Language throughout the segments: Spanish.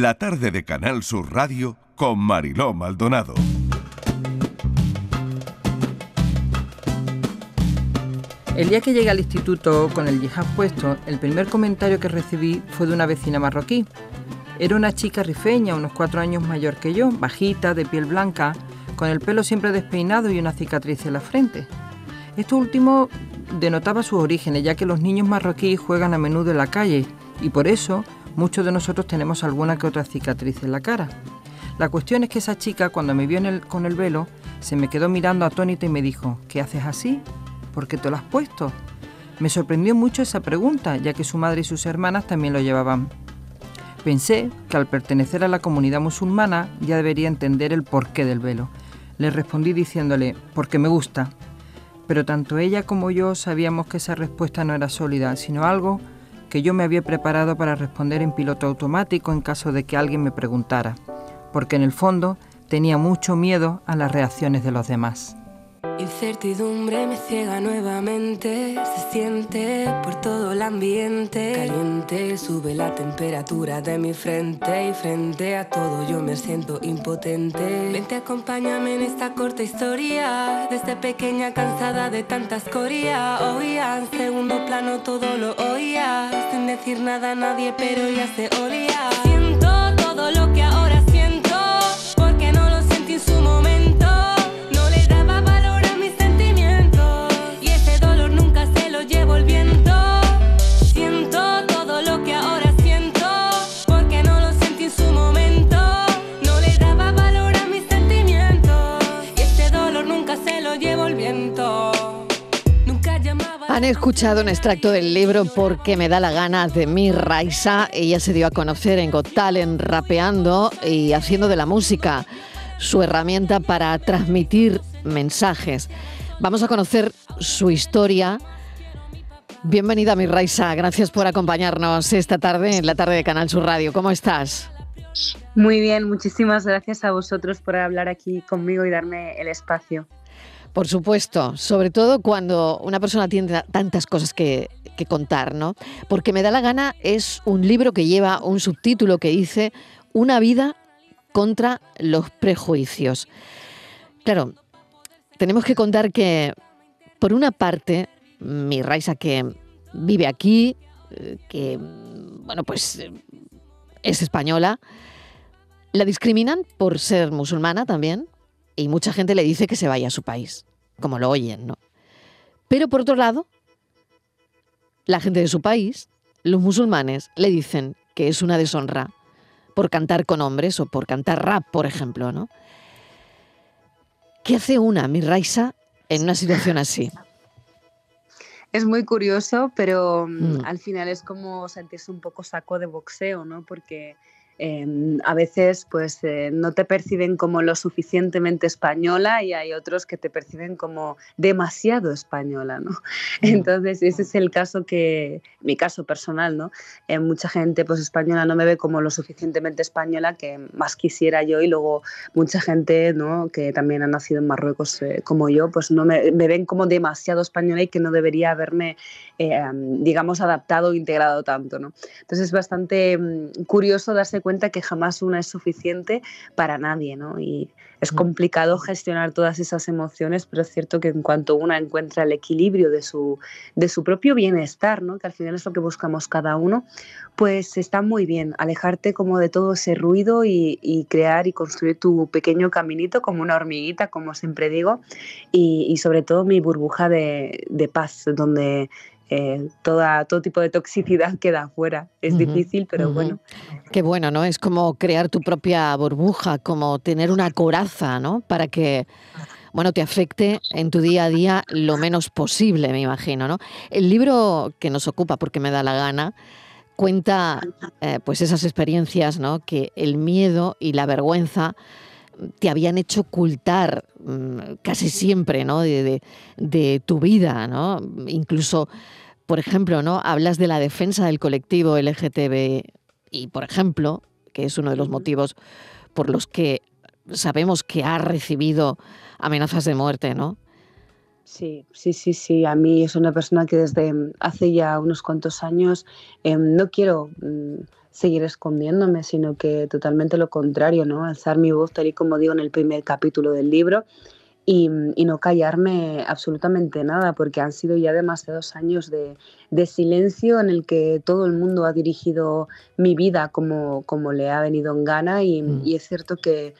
la tarde de Canal Sur Radio con Mariló Maldonado. El día que llegué al instituto con el yihad puesto, el primer comentario que recibí fue de una vecina marroquí. Era una chica rifeña, unos cuatro años mayor que yo, bajita, de piel blanca, con el pelo siempre despeinado y una cicatriz en la frente. Esto último denotaba sus orígenes, ya que los niños marroquíes juegan a menudo en la calle y por eso muchos de nosotros tenemos alguna que otra cicatriz en la cara. La cuestión es que esa chica, cuando me vio con el velo, se me quedó mirando atónita y me dijo, ¿qué haces así? ¿por qué te lo has puesto? Me sorprendió mucho esa pregunta, ya que su madre y sus hermanas también lo llevaban. Pensé que al pertenecer a la comunidad musulmana ya debería entender el porqué del velo. Le respondí diciéndole, porque me gusta. Pero tanto ella como yo sabíamos que esa respuesta no era sólida, sino algo que yo me había preparado para responder en piloto automático en caso de que alguien me preguntara, porque en el fondo tenía mucho miedo a las reacciones de los demás. Incertidumbre me ciega nuevamente, se siente por todo el ambiente. Caliente, sube la temperatura de mi frente y frente a todo yo me siento impotente. Vente, acompáñame en esta corta historia, desde pequeña cansada de tanta escoria. Oía, en segundo plano todo lo oía, sin decir nada a nadie, pero ya se olía. Siento todo lo que ahora escuchado un extracto del libro Porque me da la gana de mi Raisa. Ella se dio a conocer en Got Talent rapeando y haciendo de la música su herramienta para transmitir mensajes. Vamos a conocer su historia. Bienvenida, mi Raisa. Gracias por acompañarnos esta tarde en la tarde de Canal Sur Radio. ¿Cómo estás? Muy bien, muchísimas gracias a vosotros por hablar aquí conmigo y darme el espacio. Por supuesto, sobre todo cuando una persona tiene tantas cosas que, contar, ¿no? Porque me da la gana es un libro que lleva un subtítulo que dice Una vida contra los prejuicios. Claro, tenemos que contar que, por una parte, mi Raisa que vive aquí, que, bueno, pues es española, la discriminan por ser musulmana también, y mucha gente le dice que se vaya a su país, como lo oyen, ¿no? Pero por otro lado, la gente de su país, los musulmanes, le dicen que es una deshonra por cantar con hombres o por cantar rap, por ejemplo, ¿no? ¿Qué hace una, mi Raisa, en una situación así? Es muy curioso, pero mm, mm. al final es como sentirse un poco saco de boxeo, ¿no? Porque Em, a veces pues eh, no te perciben como lo suficientemente española y hay otros que te perciben como demasiado española, ¿no? Entonces ese es el caso que, mi caso personal, ¿no? Eh, mucha gente pues española no me ve como lo suficientemente española que más quisiera yo y luego mucha gente, ¿no? Que también ha nacido en Marruecos eh, como yo, pues no me, me, ven como demasiado española y que no debería haberme, digamos, adaptado o integrado tanto, ¿no? Entonces es bastante mm, curioso darse cuenta que jamás una es suficiente para nadie, ¿no? Y es mm. complicado gestionar todas esas emociones, pero es cierto que en cuanto una encuentra el equilibrio de su, de su propio bienestar, ¿no? Que al final es lo que buscamos cada uno, pues está muy bien alejarte como de todo ese ruido y, crear y construir tu pequeño caminito como una hormiguita, como siempre digo, y, sobre todo mi burbuja de, de paz, donde eh, toda, todo tipo de toxicidad queda afuera. Es difícil, pero bueno. Qué bueno, ¿no? Es como crear tu propia burbuja, como tener una coraza, ¿no? Para que bueno, te afecte en tu día a día lo menos posible, me imagino, ¿no? El libro que nos ocupa, porque me da la gana, cuenta eh, pues esas experiencias, ¿no? Que el miedo y la vergüenza te habían hecho ocultar mm, casi siempre, ¿no? De, de tu vida, ¿no? Incluso por ejemplo, ¿no? Hablas de la defensa del colectivo LGTB y, por ejemplo, que es uno de los motivos por los que sabemos que ha recibido amenazas de muerte, ¿no? Sí, sí, sí, sí. A mí es una persona que desde hace ya unos cuantos años em, no quiero mm, seguir escondiéndome, sino que totalmente lo contrario, ¿no? Alzar mi voz tal y como digo en el primer capítulo del libro y, no callarme absolutamente nada, porque han sido ya demasiados años de, silencio en el que todo el mundo ha dirigido mi vida como, como le ha venido en gana y, mm. y es cierto que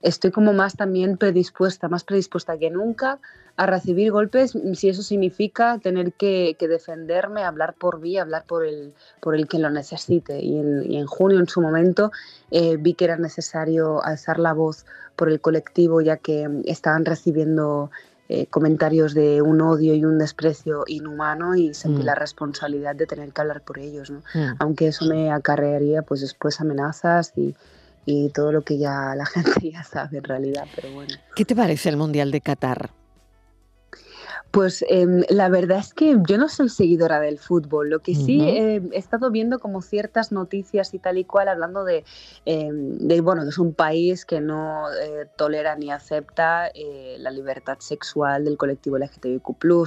estoy como más también predispuesta, más predispuesta que nunca a recibir golpes si eso significa tener que, defenderme, hablar por mí, hablar por el, por el que lo necesite. Y en, junio, en su momento, eh, vi que era necesario alzar la voz por el colectivo, ya que estaban recibiendo eh, comentarios de un odio y un desprecio inhumano y sentí mm. la responsabilidad de tener que hablar por ellos. ¿no? Mm. Aunque eso me acarrearía pues después amenazas y y todo lo que ya la gente ya sabe en realidad, pero bueno. ¿Qué te parece el Mundial de Qatar? Pues em, la verdad es que yo no soy seguidora del fútbol. Lo que sí he estado viendo como ciertas noticias y tal y cual hablando de, em, de bueno, que es un país que no eh, tolera ni acepta eh, la libertad sexual del colectivo LGTBIQ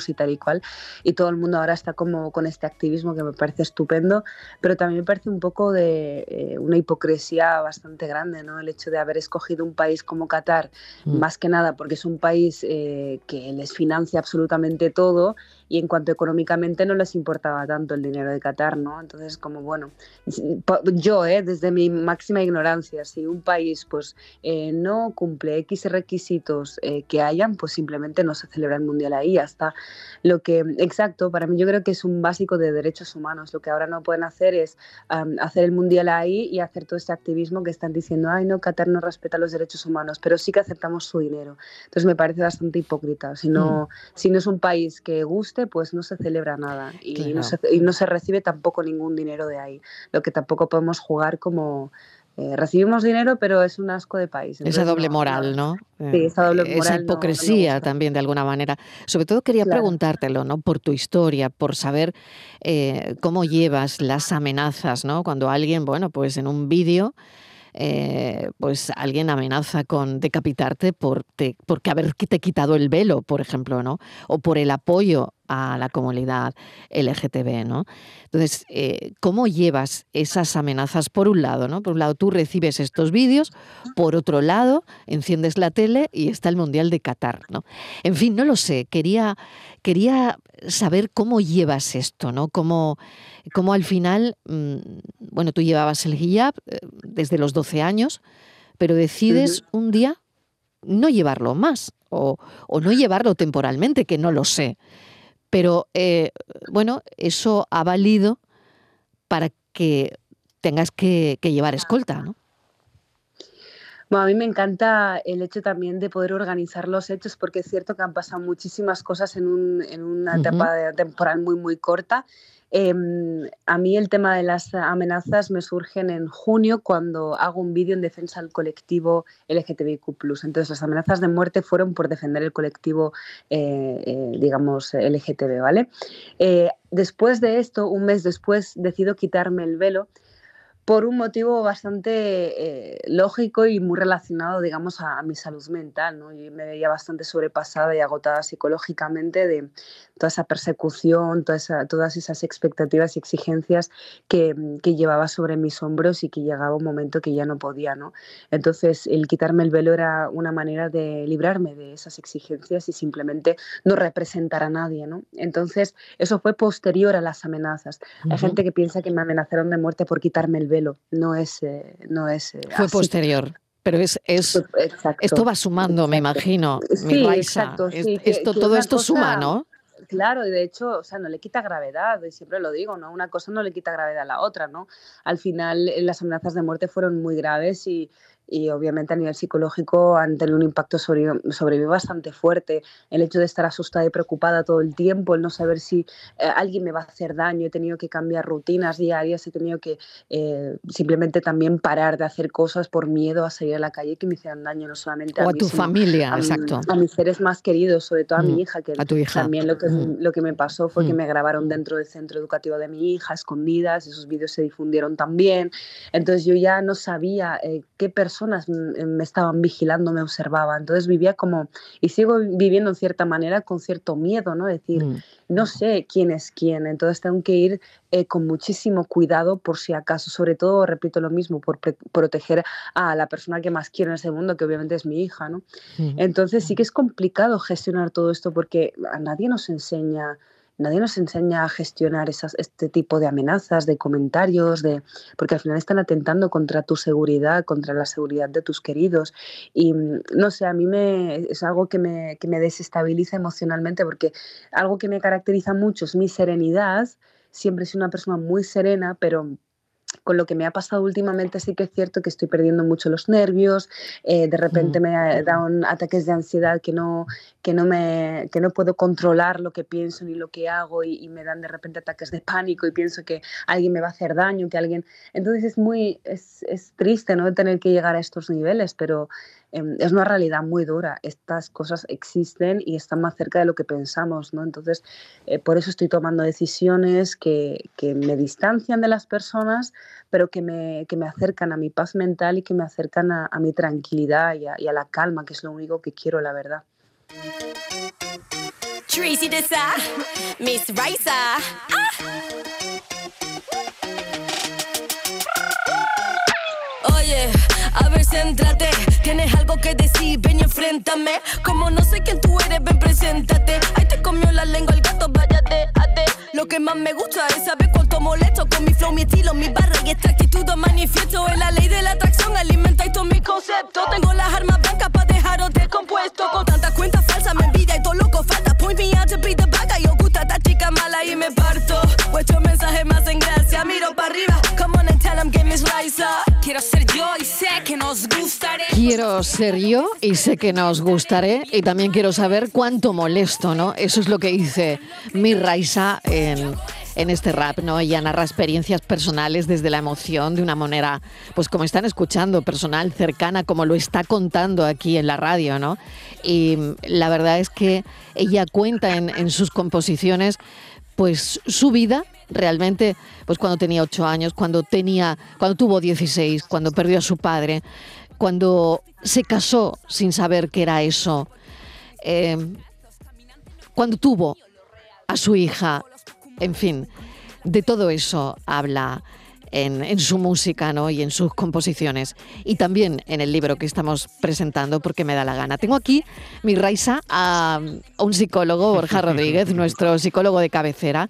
y tal y cual. Y todo el mundo ahora está como con este activismo que me parece estupendo, pero también me parece un poco de eh, una hipocresía bastante grande, ¿no? El hecho de haber escogido un país como Qatar, mm. más que nada porque es un país que les financia absolutamente todo y en cuanto económicamente no les importaba tanto el dinero de Qatar, ¿no? Entonces, como bueno, yo, ¿eh? desde mi máxima ignorancia, si un país pues eh, no cumple X requisitos eh, que hayan, pues simplemente no se celebra el Mundial ahí, hasta lo que, exacto, para mí yo creo que es un básico de derechos humanos, lo que ahora no pueden hacer es hacer el Mundial ahí y hacer todo este activismo que están diciendo, ay no, Qatar no respeta los derechos humanos, pero sí que aceptamos su dinero. Entonces me parece bastante hipócrita, si no, mm. si no es un país que guste, pues no se celebra nada y, no se, recibe tampoco ningún dinero de ahí. Lo que tampoco podemos jugar como... Eh, recibimos dinero, pero es un asco de país. esa doble moral, ¿no? Sí, esa doble moral. Esa hipocresía también, de alguna manera. Sobre todo quería preguntártelo, ¿no? Por tu historia, por saber eh, cómo llevas las amenazas, ¿no? Cuando alguien, bueno, pues en un vídeo eh, pues alguien amenaza con decapitarte por porque haberte quitado el velo, por ejemplo, ¿no? O por el apoyo a la comunidad LGTB, ¿no? Entonces, eh, ¿cómo llevas esas amenazas por un lado, ¿no? Por un lado tú recibes estos vídeos, por otro lado enciendes la tele y está el Mundial de Qatar, ¿no? En fin, no lo sé, quería, quería saber cómo llevas esto, ¿no? Cómo, cómo al final, mm, bueno, tú llevabas el hijab eh, desde los 12 años, pero decides un día no llevarlo más o, o no llevarlo temporalmente, que no lo sé. Pero eh, bueno, eso ha valido para que tengas que, llevar escolta, ¿no? Bueno, a mí me encanta el hecho también de poder organizar los hechos porque es cierto que han pasado muchísimas cosas en, una etapa temporal muy, muy corta Em, a mí el tema de las amenazas me surgen en junio cuando hago un vídeo en defensa del colectivo LGTBIQ+. Entonces las amenazas de muerte fueron por defender el colectivo, eh, eh, digamos, LGTB, ¿vale? Eh, después de esto, un mes después, decido quitarme el velo por un motivo bastante eh, lógico y muy relacionado, digamos, a, mi salud mental. ¿no? Yo me veía bastante sobrepasada y agotada psicológicamente de toda esa persecución, todas esas expectativas y exigencias que, que, llevaba sobre mis hombros y que llegaba un momento que ya no podía. ¿no? Entonces, el quitarme el velo era una manera de librarme de esas exigencias y simplemente no representar a nadie. ¿no? Entonces, eso fue posterior a las amenazas. Hay gente que piensa que me amenazaron de muerte por quitarme el velo, no es... Eh, no es eh, Fue posterior. Pero es, es esto va sumando, me imagino. Sí, exacto. esto, todo esto suma, ¿no? Claro, y de hecho, o sea, no le quita gravedad, y siempre lo digo, ¿no? Una cosa no le quita gravedad a la otra, ¿no? Al final las amenazas de muerte fueron muy graves y, y obviamente a nivel psicológico han tenido un impacto sobre, sobre mí bastante fuerte. El hecho de estar asustada y preocupada todo el tiempo, el no saber si eh, alguien me va a hacer daño, he tenido que cambiar rutinas diarias, he tenido que eh, simplemente también parar de hacer cosas por miedo a salir a la calle que me hicieran daño, no solamente a, a tu familia, a, exacto. A mis seres más queridos, sobre todo a mi mm, hija, que también lo que, mm. lo que me pasó fue que mm. me grabaron dentro del centro educativo de mi hija, escondidas, esos vídeos se difundieron también. Entonces yo ya no sabía eh, qué persona personas me estaban vigilando, me observaban. Entonces vivía como, y sigo viviendo en cierta manera con cierto miedo, ¿no? Decir, mm. no sé quién es quién, entonces tengo que ir eh, con muchísimo cuidado por si acaso, sobre todo, repito lo mismo, por proteger a la persona que más quiero en ese mundo, que obviamente es mi hija, ¿no? Entonces sí que es complicado gestionar todo esto porque a nadie nos enseña nadie nos enseña a gestionar este tipo de amenazas, de comentarios, de, porque al final están atentando contra tu seguridad, contra la seguridad de tus queridos. Y mm, no sé, a mí me, es algo que me, que me desestabiliza emocionalmente porque algo que me caracteriza mucho es mi serenidad. Siempre soy una persona muy serena, pero con lo que me ha pasado últimamente sí que es cierto que estoy perdiendo mucho los nervios, eh, de repente mm. me dan ataques de ansiedad que no, que, no me, que no puedo controlar lo que pienso ni lo que hago y, me dan de repente ataques de pánico y pienso que alguien me va a hacer daño, que alguien... Entonces es muy, es, es triste ¿no? tener que llegar a estos niveles, pero Em, es una realidad muy dura. Estas cosas existen y están más cerca de lo que pensamos, ¿no? Entonces, eh, por eso estoy tomando decisiones que, me distancian de las personas, pero que me, me, acercan a mi paz mental y que me acercan a, mi tranquilidad y a, la calma, que es lo único que quiero, la verdad. Miss ah. A ver, céntrate. Tienes algo que decir, ven y enfréntame. Como no sé quién tú eres, ven, preséntate. Ahí te comió la lengua el gato, váyate, ate. Lo que más me gusta es saber cuánto molesto con mi flow, mi estilo, mi barra y esta actitud manifiesto. En la ley de la atracción alimenta todo mi concepto. Tengo las armas blancas Quiero ser yo y sé que nos gustaré. Y también quiero saber cuánto molesto, ¿no? Eso es lo que dice mi Raisa en, en este rap, ¿no? Ella narra experiencias personales desde la emoción de una manera, pues como están escuchando, personal, cercana, como lo está contando aquí en la radio, ¿no? Y la verdad es que ella cuenta en, en sus composiciones, pues su vida realmente, pues cuando tenía ocho años, cuando tenía, cuando tuvo 16, cuando perdió a su padre, cuando se casó sin saber qué era eso, eh, cuando tuvo a su hija, en fin, de todo eso habla en, su música ¿no? y en sus composiciones. Y también en el libro que estamos presentando, porque me da la gana. Tengo aquí, mi raisa, a un psicólogo, Borja Rodríguez, nuestro psicólogo de cabecera,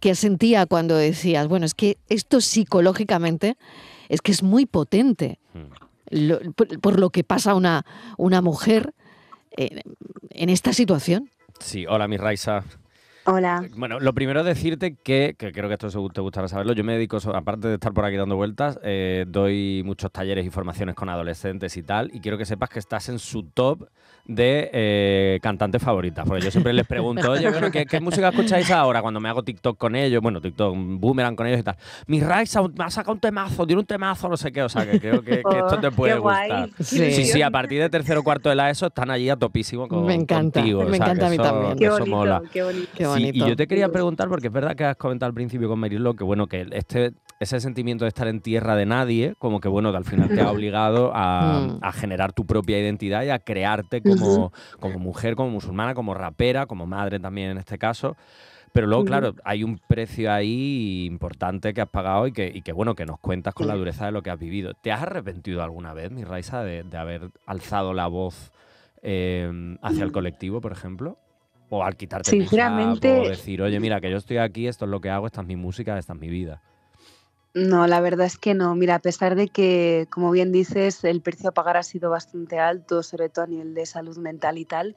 que sentía cuando decías, bueno, es que esto psicológicamente es que es muy potente por, lo que pasa una, una mujer en, en esta situación. Sí, hola mi Raisa. Hola. Bueno, lo primero es decirte que, que creo que esto te gustará saberlo, yo me dedico, aparte de estar por aquí dando vueltas, eh, doy muchos talleres y formaciones con adolescentes y tal, y quiero que sepas que estás en su top de eh, cantantes favoritas. Porque yo siempre les pregunto, oye, ¿qué, música escucháis ahora? Cuando me hago TikTok con ellos, bueno, TikTok, boomerang con ellos y tal. Mi Raiza me ha sacado un temazo, tiene un temazo, no sé qué. O sea, que creo que, esto te oh, puede gustar. Sí. sí. a partir de tercero o cuarto de la ESO están allí a topísimo con, me encanta, contigo. Me encanta a mí también. Qué bonito, qué bonito. Y yo te quería preguntar, porque es verdad que has comentado al principio con Marilo que, bueno, que este ese sentimiento de estar en tierra de nadie, como que bueno, que al final te ha obligado mm. a, generar tu propia identidad y a crearte como, como mujer, como musulmana, como rapera, como madre también en este caso. Pero luego, claro, hay un precio ahí importante que has pagado y que, y que, bueno, que nos cuentas con la dureza de lo que has vivido. ¿Te has arrepentido alguna vez, mi Raisa, de, haber alzado la voz em, hacia el colectivo, por ejemplo? O al quitarte Sinceramente, o decir, oye, mira, que yo estoy aquí, esto es lo que hago, esta es mi música, esta es mi vida. No, la verdad es que no. Mira, a pesar de que, como bien dices, el precio a pagar ha sido bastante alto, sobre todo a nivel de salud mental y tal,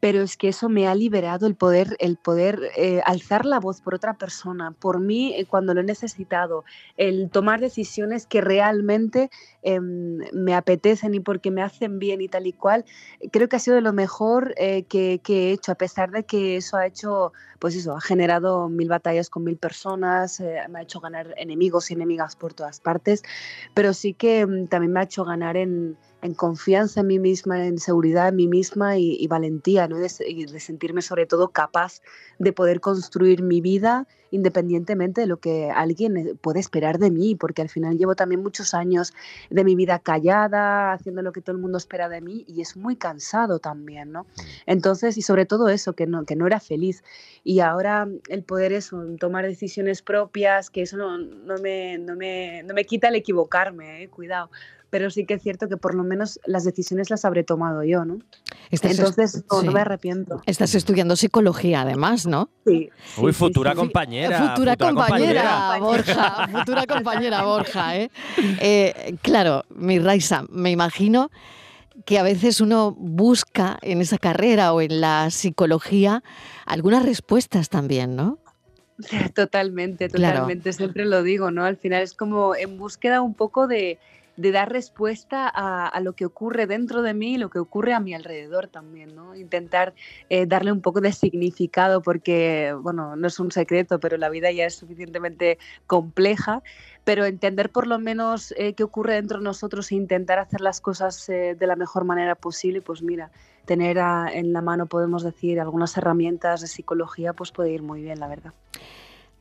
pero es que eso me ha liberado el poder, el poder eh, alzar la voz por otra persona, por mí eh, cuando lo he necesitado, el tomar decisiones que realmente em, me apetecen y porque me hacen bien y tal y cual, creo que ha sido de lo mejor eh, que, he hecho, a pesar de que eso ha hecho, pues eso, ha generado mil batallas con mil personas, me ha hecho ganar enemigos y enemigas por todas partes, pero sí que mm, también me ha hecho ganar en en confianza en mí misma, en seguridad en mí misma y, valentía, ¿no? y de sentirme sobre todo capaz de poder construir mi vida independientemente de lo que alguien eh, puede esperar de mí, porque al final llevo también muchos años de mi vida callada, haciendo lo que todo el mundo espera de mí y es muy cansado también, ¿no? Mm. Entonces, y sobre todo eso, que no, que no era feliz. Y ahora el poder es tomar decisiones propias, que eso no, no, me, no, me, no me quita el equivocarme, ¿eh? cuidado pero sí que es cierto que por lo menos las decisiones las habré tomado yo, ¿no? Entonces, no, me arrepiento. Estás estudiando psicología además, ¿no? Sí. Uy, futura compañera. Futura, compañera, Borja. futura compañera, Borja, ¿eh? ¿eh? Claro, mi Raisa, me imagino que a veces uno busca en esa carrera o en la psicología algunas respuestas también, ¿no? Totalmente, totalmente, siempre lo digo, ¿no? Al final es como en búsqueda un poco de, de dar respuesta a, lo que ocurre dentro de mí y lo que ocurre a mi alrededor también, ¿no? Intentar eh, darle un poco de significado porque, bueno, no es un secreto, pero la vida ya es suficientemente compleja, pero entender por lo menos eh, qué ocurre dentro de nosotros e intentar hacer las cosas eh, de la mejor manera posible, pues mira, tener en la mano, podemos decir, algunas herramientas de psicología, pues puede ir muy bien, la verdad.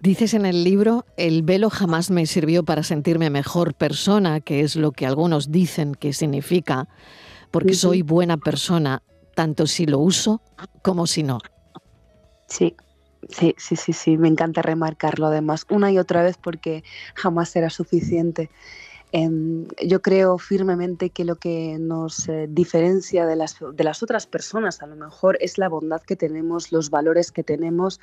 Dices en el libro, el velo jamás me sirvió para sentirme mejor persona, que es lo que algunos dicen que significa, porque soy buena persona, tanto si lo uso como si no. Sí, sí, sí, sí, sí, me encanta remarcarlo además una y otra vez porque jamás será suficiente. Em, yo creo firmemente que lo que nos eh, diferencia de las, de las otras personas a lo mejor es la bondad que tenemos, los valores que tenemos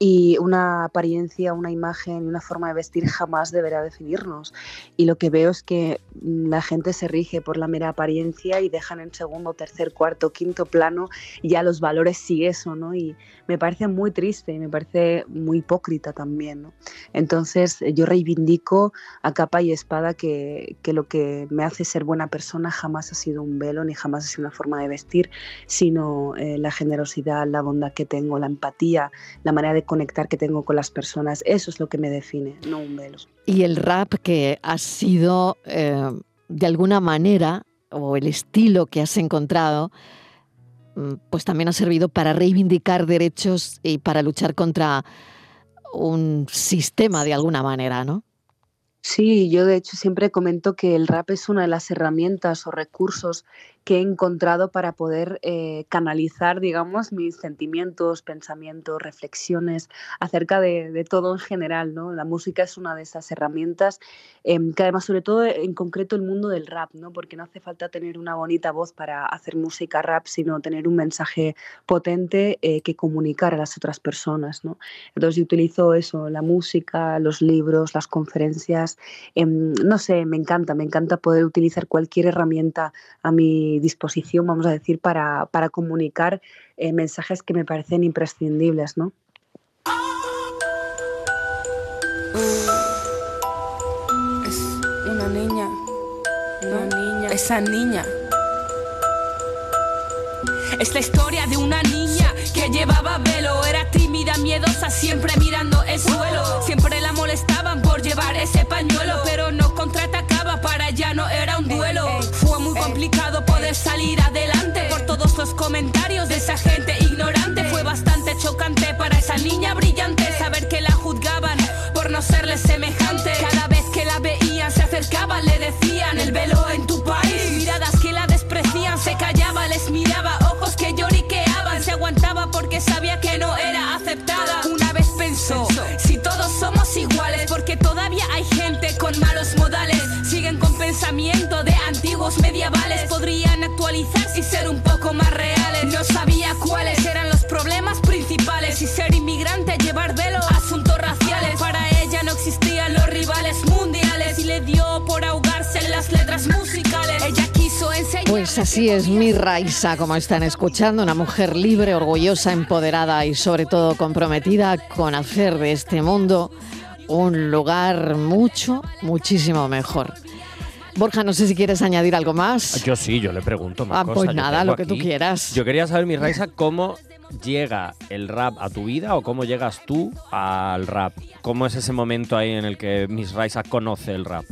y una apariencia, una imagen, una forma de vestir jamás deberá definirnos. Y lo que veo es que mm, la gente se rige por la mera apariencia y dejan en segundo, tercer, cuarto, quinto plano ya los valores y eso, ¿no? Y me parece muy triste y me parece muy hipócrita también, ¿no? Entonces yo reivindico a capa y espada que, que lo que me hace ser buena persona jamás ha sido un velo ni jamás ha sido una forma de vestir, sino eh, la generosidad, la bondad que tengo, la empatía, la manera de conectar que tengo con las personas. Eso es lo que me define, no un velo. Y el rap que ha sido, eh, de alguna manera, o el estilo que has encontrado, mm, pues también ha servido para reivindicar derechos y para luchar contra un sistema de alguna manera, ¿no? Sí, yo de hecho siempre comento que el rap es una de las herramientas o recursos que he encontrado para poder eh, canalizar, digamos, mis sentimientos, pensamientos, reflexiones acerca de, todo en general, ¿no? La música es una de esas herramientas em, que además, sobre todo en concreto el mundo del rap, ¿no? Porque no hace falta tener una bonita voz para hacer música rap, sino tener un mensaje potente eh, que comunicar a las otras personas, ¿no? Entonces yo utilizo eso, la música, los libros, las conferencias, em, no sé, me encanta, me encanta poder utilizar cualquier herramienta a mi disposición, vamos a decir, para, para comunicar eh, mensajes que me parecen imprescindibles, ¿no? Es una niña, una niña, esa niña. Es la historia de una niña que llevaba velo, era tímida, miedosa, siempre mirando el suelo. Siempre la molestaban por llevar ese pañuelo, pero no contraatacaba, para ella no era un duelo. Fue muy complicado salir adelante por todos los comentarios de esa gente ignorante. Fue bastante chocante para esa niña brillante saber que la juzgaban por no serle semejante. Cada vez que la veían se acercaban, le decían Pues así es mi Raisa, como están escuchando, una mujer libre, orgullosa, empoderada y sobre todo comprometida con hacer de este mundo un lugar mucho, muchísimo mejor. Borja, no sé si quieres añadir algo más. Yo sí, yo le pregunto más ah, Pues nada, lo que tú quieras. Yo quería saber, mi Raisa, cómo llega el rap a tu vida o cómo llegas tú al rap. ¿Cómo es ese momento ahí en el que Miss Raisa conoce el rap?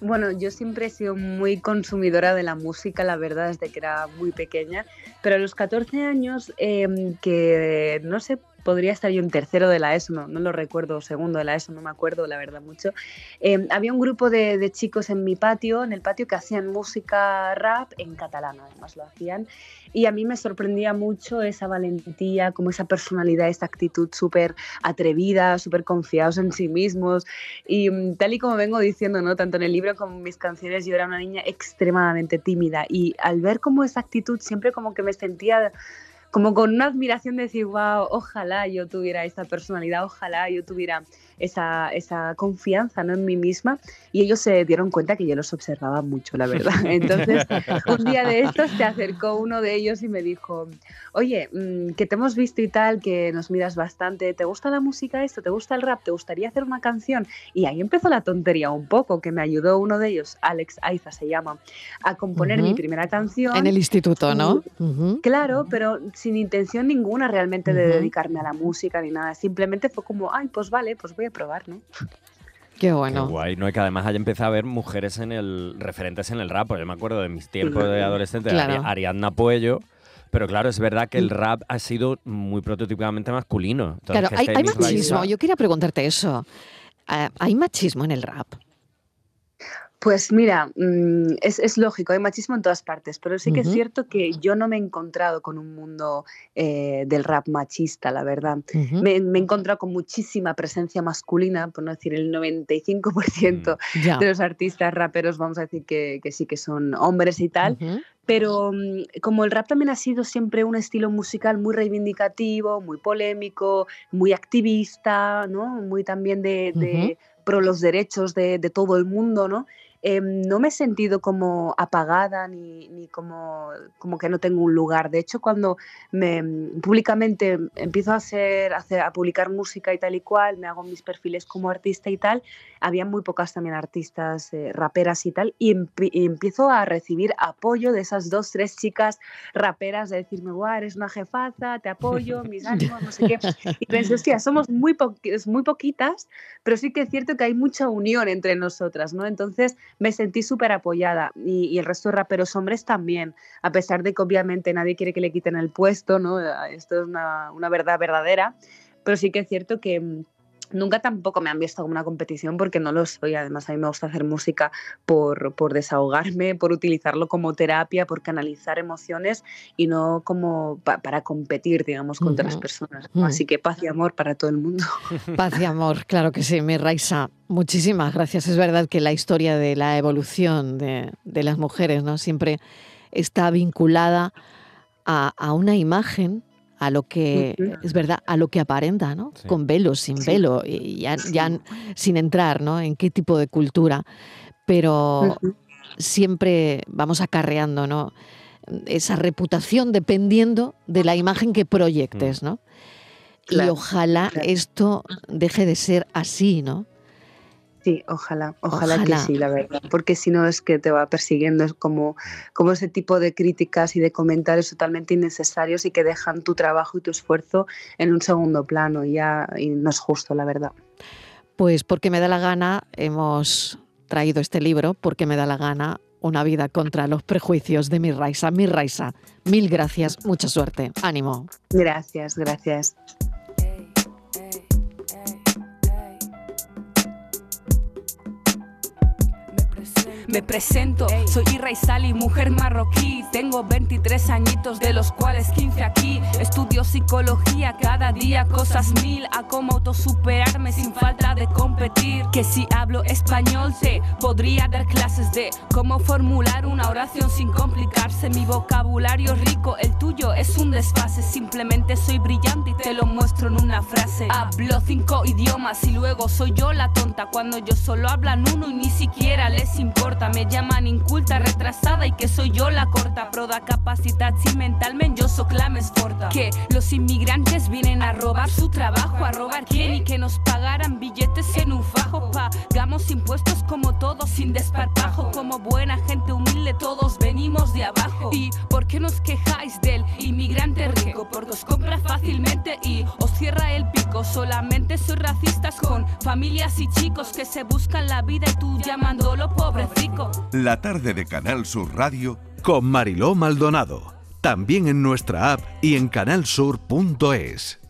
Bueno, yo siempre he sido muy consumidora de la música, la verdad, desde que era muy pequeña, pero a los 14 años, em, que no sé podría estar yo en tercero de la ESO, no, lo recuerdo, segundo de la ESO, no me acuerdo la verdad mucho. Em, había un grupo de, chicos en mi patio, en el patio, que hacían música rap en catalán, además lo hacían. Y a mí me sorprendía mucho esa valentía, como esa personalidad, esa actitud súper atrevida, súper confiados en sí mismos. Y mm, tal y como vengo diciendo, ¿no? tanto en el libro como en mis canciones, yo era una niña extremadamente tímida. Y al ver como esa actitud, siempre como que me sentía como con una admiración de decir, wow, ojalá yo tuviera esta personalidad, ojalá yo tuviera esa, esa confianza ¿no? en mí misma y ellos se dieron cuenta que yo los observaba mucho, la verdad. Entonces, un día de estos se acercó uno de ellos y me dijo, oye, mm, que te hemos visto y tal, que nos miras bastante, ¿te gusta la música esto? ¿Te gusta el rap? ¿Te gustaría hacer una canción? Y ahí empezó la tontería un poco, que me ayudó uno de ellos, Alex Aiza se llama, a componer mi primera canción. En el instituto, ¿no? Claro, pero sin intención ninguna realmente de dedicarme a la música ni nada. Simplemente fue como, ay, pues vale, pues voy probar, ¿no? Qué bueno. Qué guay, ¿no? Y que además haya empezado a ver mujeres en el referentes en el rap. Yo me acuerdo de mis tiempos de adolescente, Ariadna Puello. Pero claro, es verdad que el rap ha sido muy prototípicamente masculino. claro, hay, machismo. Yo quería preguntarte eso. Ah, ¿Hay machismo en el rap? Pues mira, mm, es, lógico, hay machismo en todas partes, pero sí que es cierto que yo no me he encontrado con un mundo eh, del rap machista, la verdad. me, he encontrado con muchísima presencia masculina, por no decir el 95% mm, de los artistas raperos, vamos a decir que, sí que son hombres y tal, pero mm, como el rap también ha sido siempre un estilo musical muy reivindicativo, muy polémico, muy activista, ¿no? Muy también de, pro los derechos de, de, todo el mundo, ¿no? Em, no me he sentido como apagada ni, como, como, que no tengo un lugar. De hecho, cuando me, mm, públicamente empiezo a, hacer, a, publicar música y tal y cual, me hago mis perfiles como artista y tal, había muy pocas también artistas eh, raperas y tal, y, empiezo a recibir apoyo de esas dos, tres chicas raperas de decirme, guau, eres una jefaza, te apoyo, mis ánimos, no sé qué. Y pensé, hostia, somos muy, muy poquitas, pero sí que es cierto que hay mucha unión entre nosotras, ¿no? Entonces, me sentí súper apoyada y, el resto de raperos hombres también, a pesar de que obviamente nadie quiere que le quiten el puesto, ¿no? Esto es una, una verdad verdadera, pero sí que es cierto que mm, Nunca tampoco me han visto como una competición porque no lo soy. Además, a mí me gusta hacer música por, por, desahogarme, por utilizarlo como terapia, por canalizar emociones y no como para competir, digamos, con otras personas. Así que paz y amor para todo el mundo. Paz y amor, claro que sí, mi Raisa. Muchísimas gracias. Es verdad que la historia de la evolución de, de las mujeres ¿no? siempre está vinculada a, a una imagen a lo que es verdad, a lo que aparenta, ¿no? Con velo, sin velo, y ya, sin entrar, ¿no? En qué tipo de cultura, pero siempre vamos acarreando, ¿no? Esa reputación dependiendo de la imagen que proyectes, ¿no? y ojalá esto deje de ser así, ¿no? Sí, ojalá, ojalá, que sí, la verdad, porque si no es que te va persiguiendo, es como, como ese tipo de críticas y de comentarios totalmente innecesarios y que dejan tu trabajo y tu esfuerzo en un segundo plano y ya y no es justo, la verdad. Pues porque me da la gana hemos traído este libro, porque me da la gana una vida contra los prejuicios de mi Raisa. Mi Raisa, mil gracias, mucha suerte, ánimo. Gracias, gracias. Me presento, soy Irra Sali, mujer marroquí. Tengo 23 añitos, de los cuales 15 aquí. Estudio psicología cada día, cosas mil. A cómo autosuperarme sin falta de competir. Que si hablo español, te podría dar clases de cómo formular una oración sin complicarse. Mi vocabulario rico, el tuyo es un desfase. Simplemente soy brillante y te lo muestro en frase. Hablo cinco idiomas y luego soy yo la tonta. Cuando yo solo hablan uno y ni siquiera les importa me llaman inculta, retrasada y que soy yo la corta. Proda capacidad si mentalmente yo soy la forta. Que los inmigrantes vienen a robar su trabajo, a robar quién y que nos pagaran billetes en un fajo. Pagamos impuestos como todos sin desparpajo. Como buena gente humilde todos venimos de abajo. Y ¿Por qué nos quejáis del inmigrante rico? Porque os compra fácilmente y os cierra el pico. Solamente sois racistas con familias y chicos que se buscan la vida y tú llamándolo pobrecico. La tarde de Canal Sur Radio con Mariló Maldonado. También en nuestra app y en canalsur.es.